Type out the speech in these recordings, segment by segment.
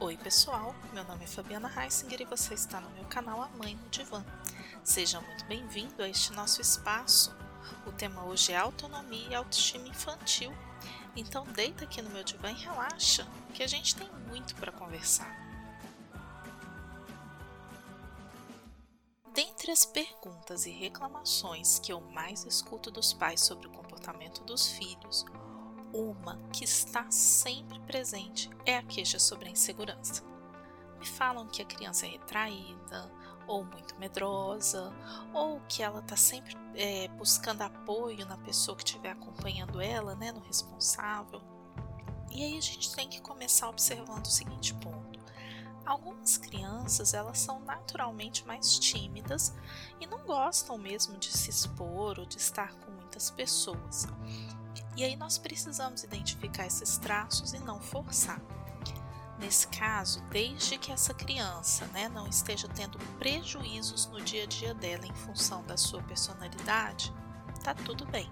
Oi pessoal, meu nome é Fabiana Heisinger e você está no meu canal A Mãe no Divã. Seja muito bem-vindo a este nosso espaço. O tema hoje é autonomia e autoestima infantil. Então deita aqui no meu divã e relaxa, que a gente tem muito para conversar. Dentre as perguntas e reclamações que eu mais escuto dos pais sobre o comportamento dos filhos, uma que está sempre presente é a queixa sobre a insegurança. Me falam que a criança é retraída, ou muito medrosa, ou que ela está sempre é, buscando apoio na pessoa que estiver acompanhando ela, né, no responsável. E aí a gente tem que começar observando o seguinte ponto. Algumas crianças elas são naturalmente mais tímidas e não gostam mesmo de se expor ou de estar com muitas pessoas. E aí nós precisamos identificar esses traços e não forçar. Nesse caso, desde que essa criança né, não esteja tendo prejuízos no dia a dia dela em função da sua personalidade, tá tudo bem.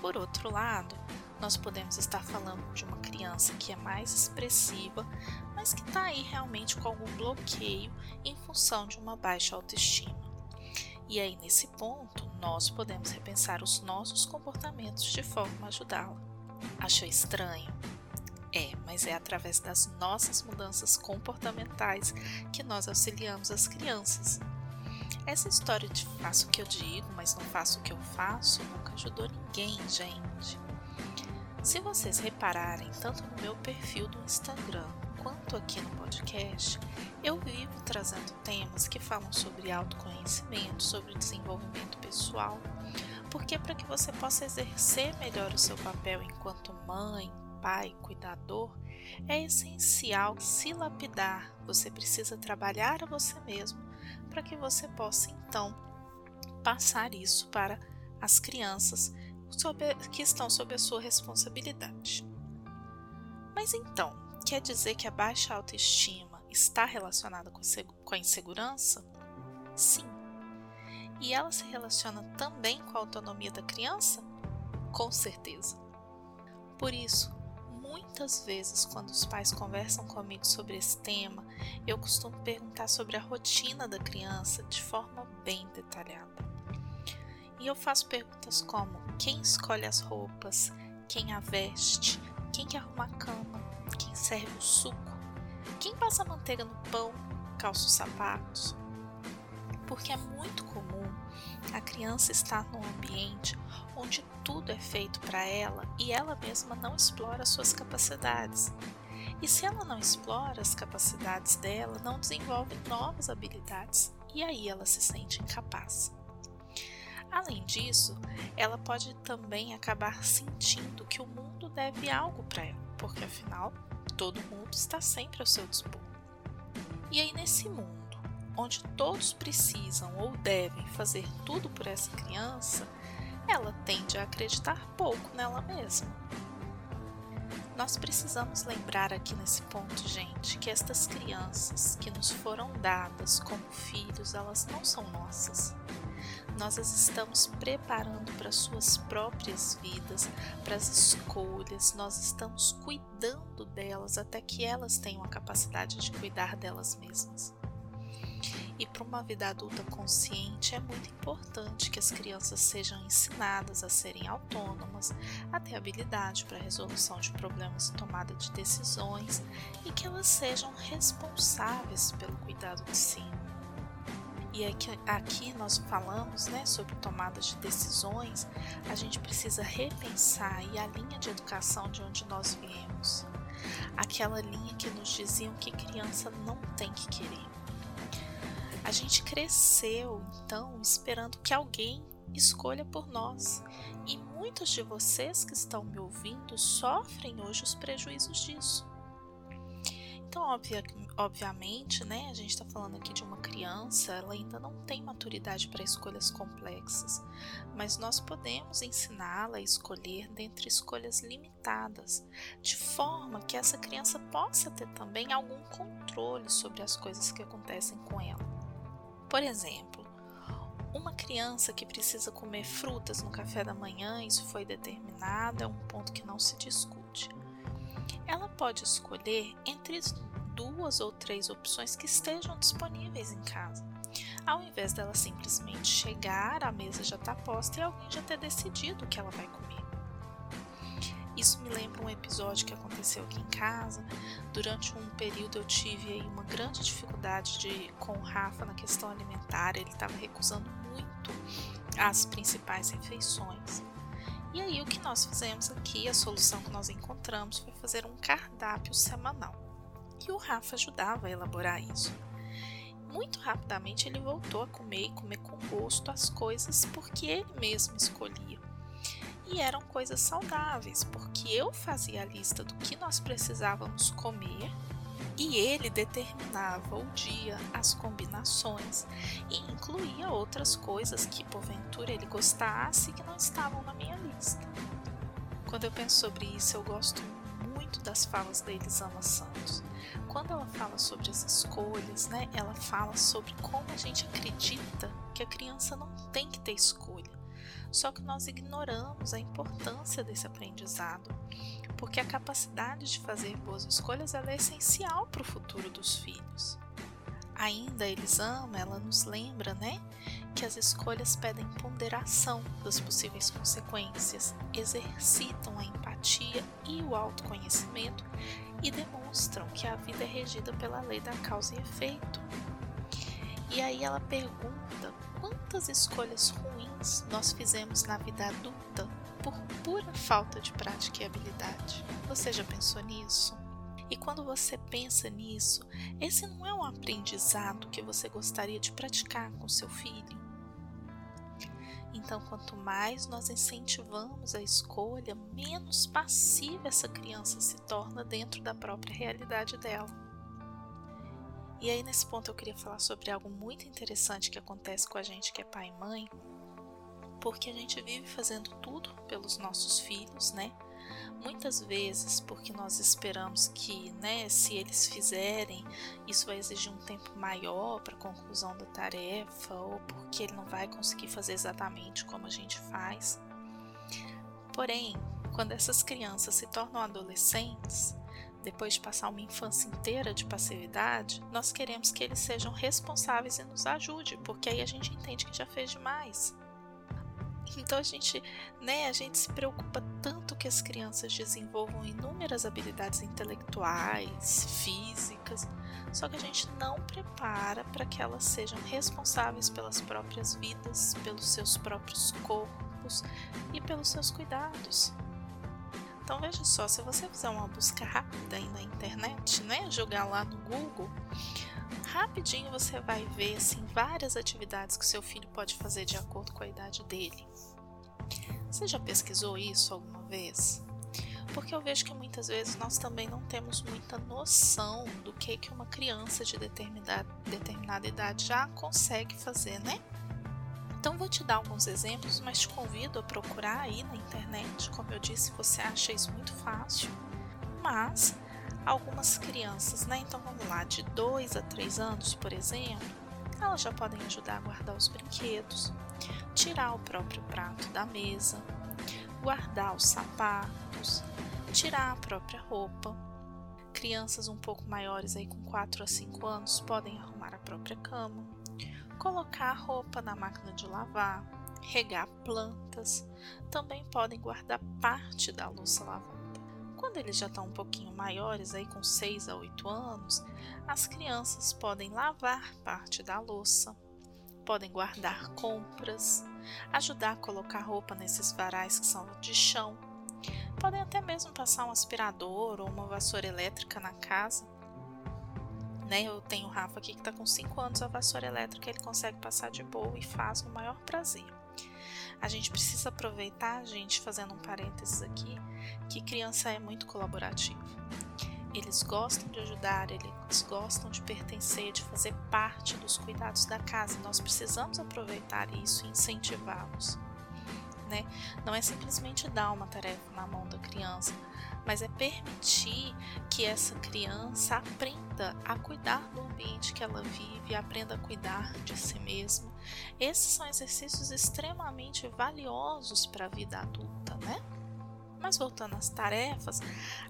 Por outro lado, nós podemos estar falando de uma criança que é mais expressiva, mas que está aí realmente com algum bloqueio em função de uma baixa autoestima. E aí, nesse ponto, nós podemos repensar os nossos comportamentos de forma a ajudá-la. Achou estranho? É, mas é através das nossas mudanças comportamentais que nós auxiliamos as crianças. Essa história de faço o que eu digo, mas não faço o que eu faço, nunca ajudou ninguém, gente. Se vocês repararem, tanto no meu perfil do Instagram quanto aqui no podcast, eu vivo trazendo temas que falam sobre autoconhecimento, sobre desenvolvimento pessoal, porque para que você possa exercer melhor o seu papel enquanto mãe, pai, cuidador, é essencial se lapidar. Você precisa trabalhar a você mesmo para que você possa então passar isso para as crianças que estão sob a sua responsabilidade. Mas então, quer dizer que a baixa autoestima está relacionada com a insegurança? Sim. E ela se relaciona também com a autonomia da criança? Com certeza. Por isso, muitas vezes, quando os pais conversam comigo sobre esse tema, eu costumo perguntar sobre a rotina da criança de forma bem detalhada. E eu faço perguntas como: quem escolhe as roupas, quem a veste, quem que arruma a cama, quem serve o suco, quem passa manteiga no pão, calça os sapatos? Porque é muito comum a criança estar num ambiente onde tudo é feito para ela e ela mesma não explora suas capacidades. E se ela não explora as capacidades dela, não desenvolve novas habilidades e aí ela se sente incapaz. Além disso, ela pode também acabar sentindo que o mundo deve algo para ela, porque afinal todo mundo está sempre ao seu dispor. E aí, nesse mundo, onde todos precisam ou devem fazer tudo por essa criança, ela tende a acreditar pouco nela mesma. Nós precisamos lembrar aqui nesse ponto, gente, que estas crianças que nos foram dadas como filhos, elas não são nossas nós as estamos preparando para suas próprias vidas, para as escolhas, nós estamos cuidando delas até que elas tenham a capacidade de cuidar delas mesmas. E para uma vida adulta consciente é muito importante que as crianças sejam ensinadas a serem autônomas, a ter habilidade para resolução de problemas e tomada de decisões e que elas sejam responsáveis pelo cuidado de si e aqui, aqui nós falamos né, sobre tomada de decisões, a gente precisa repensar a linha de educação de onde nós viemos. Aquela linha que nos diziam que criança não tem que querer. A gente cresceu, então, esperando que alguém escolha por nós. E muitos de vocês que estão me ouvindo sofrem hoje os prejuízos disso. Então, obvia, obviamente, né, a gente está falando aqui de uma criança, ela ainda não tem maturidade para escolhas complexas, mas nós podemos ensiná-la a escolher dentre escolhas limitadas, de forma que essa criança possa ter também algum controle sobre as coisas que acontecem com ela. Por exemplo, uma criança que precisa comer frutas no café da manhã, isso foi determinado, é um ponto que não se discute ela pode escolher entre duas ou três opções que estejam disponíveis em casa, ao invés dela simplesmente chegar, a mesa já está posta e alguém já ter decidido o que ela vai comer. Isso me lembra um episódio que aconteceu aqui em casa. Durante um período eu tive aí uma grande dificuldade de, com o Rafa na questão alimentar, ele estava recusando muito as principais refeições. E aí o que nós fizemos aqui, a solução que nós encontramos foi fazer um cardápio semanal. E o Rafa ajudava a elaborar isso. Muito rapidamente ele voltou a comer e comer com gosto as coisas porque ele mesmo escolhia. E eram coisas saudáveis, porque eu fazia a lista do que nós precisávamos comer e ele determinava o dia, as combinações e incluía outras coisas que porventura ele gostasse que não estavam na minha lista. Quando eu penso sobre isso, eu gosto muito das falas da Elisama Santos. Quando ela fala sobre as escolhas, né, ela fala sobre como a gente acredita que a criança não tem que ter escolha. Só que nós ignoramos a importância desse aprendizado porque a capacidade de fazer boas escolhas é essencial para o futuro dos filhos. Ainda Elisama, ela nos lembra, né, que as escolhas pedem ponderação das possíveis consequências, exercitam a empatia e o autoconhecimento e demonstram que a vida é regida pela lei da causa e efeito. E aí ela pergunta quantas escolhas ruins nós fizemos na vida adulta por pura falta de prática e habilidade. Você já pensou nisso? E quando você pensa nisso, esse não é um aprendizado que você gostaria de praticar com seu filho? Então, quanto mais nós incentivamos a escolha, menos passiva essa criança se torna dentro da própria realidade dela. E aí, nesse ponto, eu queria falar sobre algo muito interessante que acontece com a gente que é pai e mãe, porque a gente vive fazendo tudo pelos nossos filhos, né? Muitas vezes porque nós esperamos que, né, se eles fizerem, isso vai exigir um tempo maior para a conclusão da tarefa, ou porque ele não vai conseguir fazer exatamente como a gente faz. Porém, quando essas crianças se tornam adolescentes, depois de passar uma infância inteira de passividade, nós queremos que eles sejam responsáveis e nos ajude, porque aí a gente entende que já fez demais. Então a gente, né, a gente se preocupa tanto que as crianças desenvolvam inúmeras habilidades intelectuais, físicas, só que a gente não prepara para que elas sejam responsáveis pelas próprias vidas, pelos seus próprios corpos e pelos seus cuidados. Então veja só, se você fizer uma busca rápida aí na internet, né, jogar lá no Google, rapidinho você vai ver assim várias atividades que seu filho pode fazer de acordo com a idade dele. Você já pesquisou isso alguma vez? Porque eu vejo que muitas vezes nós também não temos muita noção do que que uma criança de determinada, determinada idade já consegue fazer, né? Então vou te dar alguns exemplos, mas te convido a procurar aí na internet. Como eu disse, você acha isso muito fácil. Mas algumas crianças, né? Então vamos lá, de 2 a 3 anos, por exemplo, elas já podem ajudar a guardar os brinquedos, tirar o próprio prato da mesa, guardar os sapatos, tirar a própria roupa. Crianças um pouco maiores aí com 4 a 5 anos podem arrumar a própria cama, colocar a roupa na máquina de lavar, regar plantas, também podem guardar parte da louça lavada. Quando eles já estão um pouquinho maiores, aí com 6 a 8 anos, as crianças podem lavar parte da louça, podem guardar compras, ajudar a colocar roupa nesses varais que são de chão, podem até mesmo passar um aspirador ou uma vassoura elétrica na casa. Né? Eu tenho o Rafa aqui que está com 5 anos, a vassoura elétrica ele consegue passar de boa e faz no maior prazer. A gente precisa aproveitar, gente, fazendo um parênteses aqui, que criança é muito colaborativa. Eles gostam de ajudar, eles gostam de pertencer, de fazer parte dos cuidados da casa. Nós precisamos aproveitar isso e incentivá-los. Né? Não é simplesmente dar uma tarefa na mão da criança, mas é permitir que essa criança aprenda a cuidar do ambiente que ela vive, aprenda a cuidar de si mesma. Esses são exercícios extremamente valiosos para a vida adulta, né? Mas voltando às tarefas,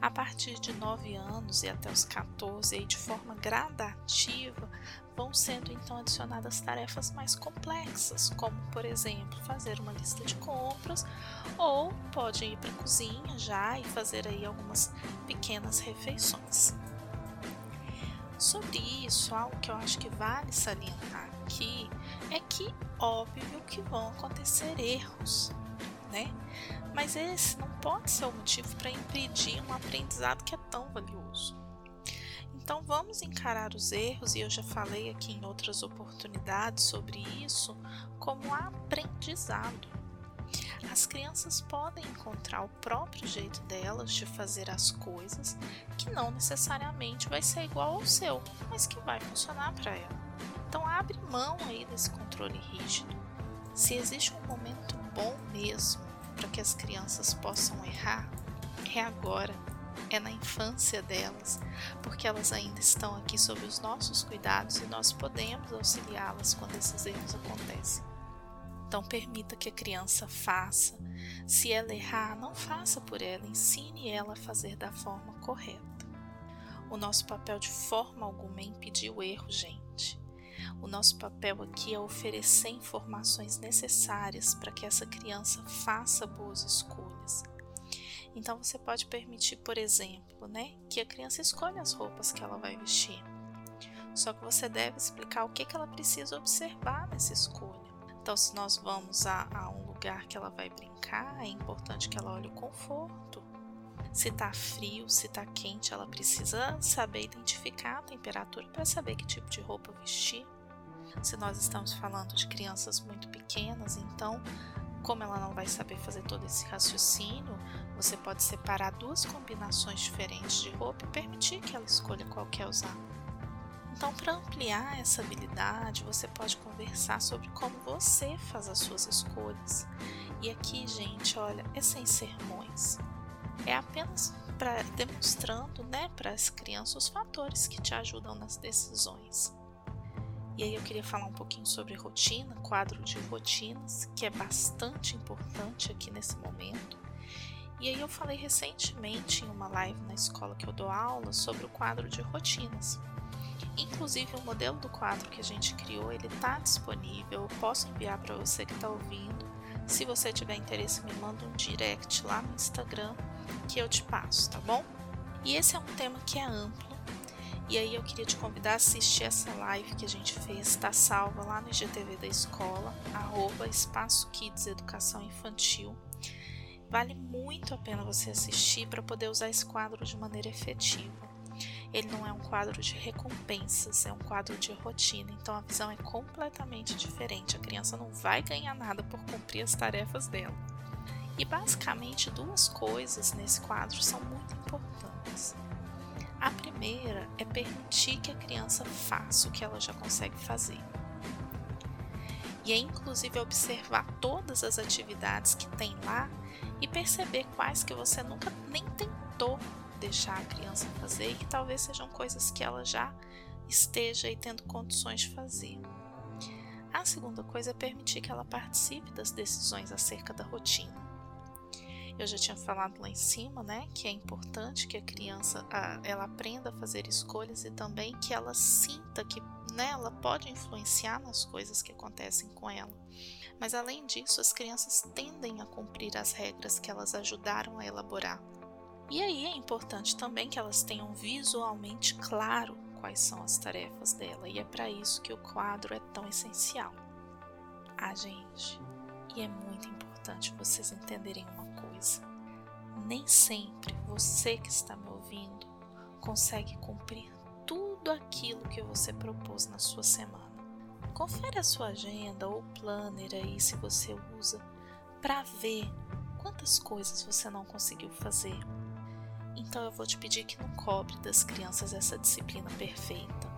a partir de 9 anos e até os 14, aí de forma gradativa, vão sendo então adicionadas tarefas mais complexas, como por exemplo fazer uma lista de compras, ou pode ir para a cozinha já e fazer aí algumas pequenas refeições. Sobre isso, algo que eu acho que vale salientar aqui é que óbvio que vão acontecer erros, né? Mas esse não pode ser o motivo para impedir um aprendizado que é tão valioso. Então vamos encarar os erros, e eu já falei aqui em outras oportunidades sobre isso, como aprendizado. As crianças podem encontrar o próprio jeito delas de fazer as coisas, que não necessariamente vai ser igual ao seu, mas que vai funcionar para ela. Então abre mão aí desse controle rígido. Se existe um momento bom mesmo para que as crianças possam errar, é agora, é na infância delas, porque elas ainda estão aqui sob os nossos cuidados e nós podemos auxiliá-las quando esses erros acontecem. Então, permita que a criança faça. Se ela errar, não faça por ela, ensine ela a fazer da forma correta. O nosso papel de forma alguma é impedir o erro, gente. O nosso papel aqui é oferecer informações necessárias para que essa criança faça boas escolhas. Então você pode permitir, por exemplo, né, que a criança escolha as roupas que ela vai vestir. Só que você deve explicar o que, que ela precisa observar nessa escolha. Então, se nós vamos a, a um lugar que ela vai brincar, é importante que ela olhe o conforto. Se está frio, se está quente, ela precisa saber identificar a temperatura para saber que tipo de roupa vestir. Se nós estamos falando de crianças muito pequenas, então, como ela não vai saber fazer todo esse raciocínio, você pode separar duas combinações diferentes de roupa e permitir que ela escolha qual quer usar. Então, para ampliar essa habilidade, você pode conversar sobre como você faz as suas escolhas. E aqui, gente, olha, é sem sermões. É apenas para demonstrando, né, para as crianças os fatores que te ajudam nas decisões. E aí eu queria falar um pouquinho sobre rotina, quadro de rotinas, que é bastante importante aqui nesse momento. E aí eu falei recentemente em uma live na escola que eu dou aula sobre o quadro de rotinas. Inclusive o modelo do quadro que a gente criou, ele está disponível. Eu posso enviar para você que está ouvindo. Se você tiver interesse, me manda um direct lá no Instagram que eu te passo, tá bom? E esse é um tema que é amplo e aí eu queria te convidar a assistir essa live que a gente fez, está salva lá no IGTV da escola, arroba Espaço Kids Educação Infantil. Vale muito a pena você assistir para poder usar esse quadro de maneira efetiva. Ele não é um quadro de recompensas, é um quadro de rotina, então a visão é completamente diferente. A criança não vai ganhar nada por cumprir as tarefas dela. E basicamente duas coisas nesse quadro são muito importantes. A primeira é permitir que a criança faça o que ela já consegue fazer. E é inclusive observar todas as atividades que tem lá e perceber quais que você nunca nem tentou deixar a criança fazer e que talvez sejam coisas que ela já esteja aí tendo condições de fazer. A segunda coisa é permitir que ela participe das decisões acerca da rotina. Eu já tinha falado lá em cima, né, que é importante que a criança a, ela aprenda a fazer escolhas e também que ela sinta que né, pode influenciar nas coisas que acontecem com ela. Mas além disso, as crianças tendem a cumprir as regras que elas ajudaram a elaborar. E aí é importante também que elas tenham visualmente claro quais são as tarefas dela, e é para isso que o quadro é tão essencial. Ah, gente, e é muito importante vocês entenderem uma coisa. Nem sempre você que está me ouvindo consegue cumprir tudo aquilo que você propôs na sua semana. Confere a sua agenda ou planner aí se você usa para ver quantas coisas você não conseguiu fazer. Então eu vou te pedir que não cobre das crianças essa disciplina perfeita.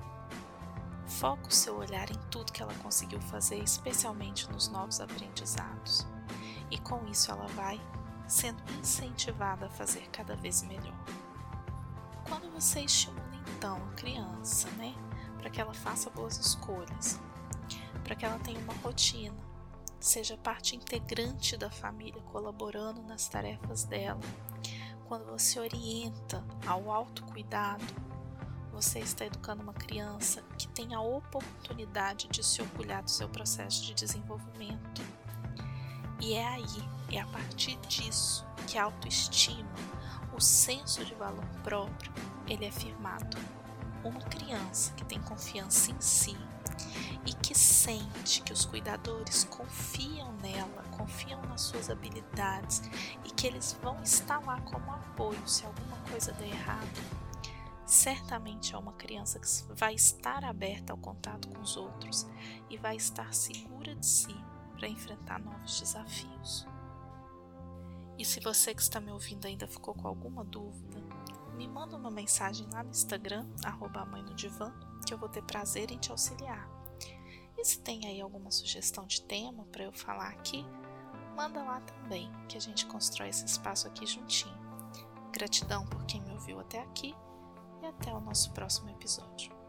Foca o seu olhar em tudo que ela conseguiu fazer, especialmente nos novos aprendizados. E com isso ela vai sendo incentivada a fazer cada vez melhor. Quando você estimula então a criança, né, para que ela faça boas escolhas, para que ela tenha uma rotina, seja parte integrante da família, colaborando nas tarefas dela. Quando você orienta ao autocuidado, você está educando uma criança que tem a oportunidade de se orgulhar do seu processo de desenvolvimento. E é aí, é a partir disso que a autoestima, o senso de valor próprio, ele é firmado. Uma criança que tem confiança em si e que sente que os cuidadores confiam nela, confiam nas suas habilidades e que eles vão estar lá como apoio se alguma coisa der errado, certamente é uma criança que vai estar aberta ao contato com os outros e vai estar segura de si para enfrentar novos desafios. E se você que está me ouvindo ainda ficou com alguma dúvida, me manda uma mensagem lá no Instagram, arroba mãe no divã, que eu vou ter prazer em te auxiliar. E se tem aí alguma sugestão de tema para eu falar aqui, manda lá também, que a gente constrói esse espaço aqui juntinho. Gratidão por quem me ouviu até aqui e até o nosso próximo episódio.